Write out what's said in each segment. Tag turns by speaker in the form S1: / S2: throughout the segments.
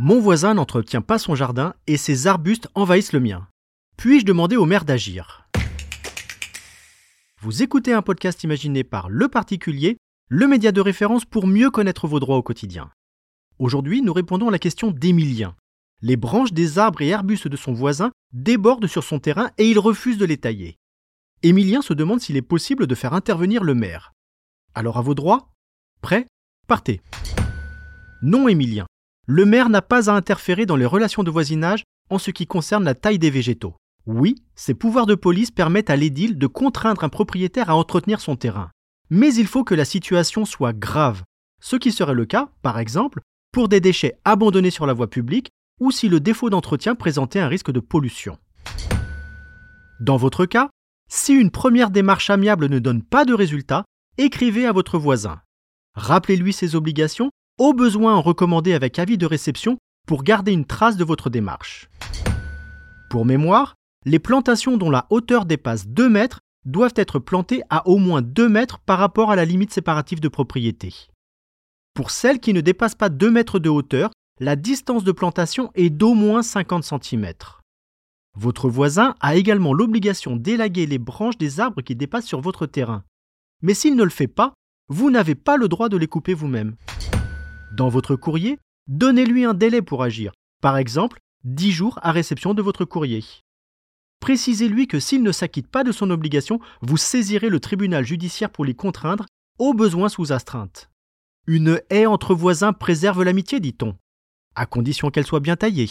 S1: Mon voisin n'entretient pas son jardin et ses arbustes envahissent le mien. Puis-je demander au maire d'agir? Vous écoutez un podcast imaginé par Le Particulier, le média de référence pour mieux connaître vos droits au quotidien. Aujourd'hui, nous répondons à la question d'Emilien. Les branches des arbres et arbustes de son voisin débordent sur son terrain et il refuse de les tailler. Émilien se demande s'il est possible de faire intervenir le maire. Alors à vos droits? Prêt? Partez. Non, Émilien. Le maire n'a pas à interférer dans les relations de voisinage en ce qui concerne la taille des végétaux. Oui, ses pouvoirs de police permettent à l'édile de contraindre un propriétaire à entretenir son terrain. Mais il faut que la situation soit grave, ce qui serait le cas, par exemple, pour des déchets abandonnés sur la voie publique ou si le défaut d'entretien présentait un risque de pollution. Dans votre cas, si une première démarche amiable ne donne pas de résultat, écrivez à votre voisin. Rappelez-lui ses obligations, au besoin en recommander avec avis de réception pour garder une trace de votre démarche. Pour mémoire, les plantations dont la hauteur dépasse 2 mètres doivent être plantées à au moins 2 mètres par rapport à la limite séparative de propriété. Pour celles qui ne dépassent pas 2 mètres de hauteur, la distance de plantation est d'au moins 50 cm. Votre voisin a également l'obligation d'élaguer les branches des arbres qui dépassent sur votre terrain. Mais s'il ne le fait pas, vous n'avez pas le droit de les couper vous-même. Dans votre courrier, donnez-lui un délai pour agir, par exemple 10 jours à réception de votre courrier. Précisez-lui que s'il ne s'acquitte pas de son obligation, vous saisirez le tribunal judiciaire pour les contraindre, au besoin sous astreinte. Une haie entre voisins préserve l'amitié, dit-on, à condition qu'elle soit bien taillée.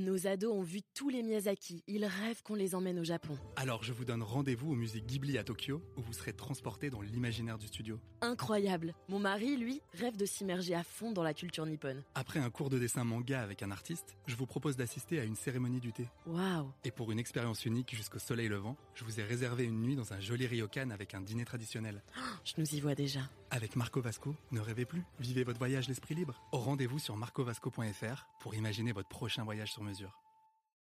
S2: Nos ados ont vu tous les Miyazaki. Ils rêvent qu'on les emmène au Japon.
S3: Alors je vous donne rendez-vous au musée Ghibli à Tokyo, où vous serez transporté dans l'imaginaire du studio.
S2: Incroyable. Mon mari, lui, rêve de s'immerger à fond dans la culture nippone.
S3: Après un cours de dessin manga avec un artiste, je vous propose d'assister à une cérémonie du thé.
S2: Waouh.
S3: Et pour une expérience unique jusqu'au soleil levant, je vous ai réservé une nuit dans un joli ryokan avec un dîner traditionnel.
S2: Je nous y vois déjà.
S3: Avec Marco Vasco, ne rêvez plus, vivez votre voyage l'esprit libre. Au rendez-vous sur marcovasco.fr pour imaginer votre prochain voyage sur mesure.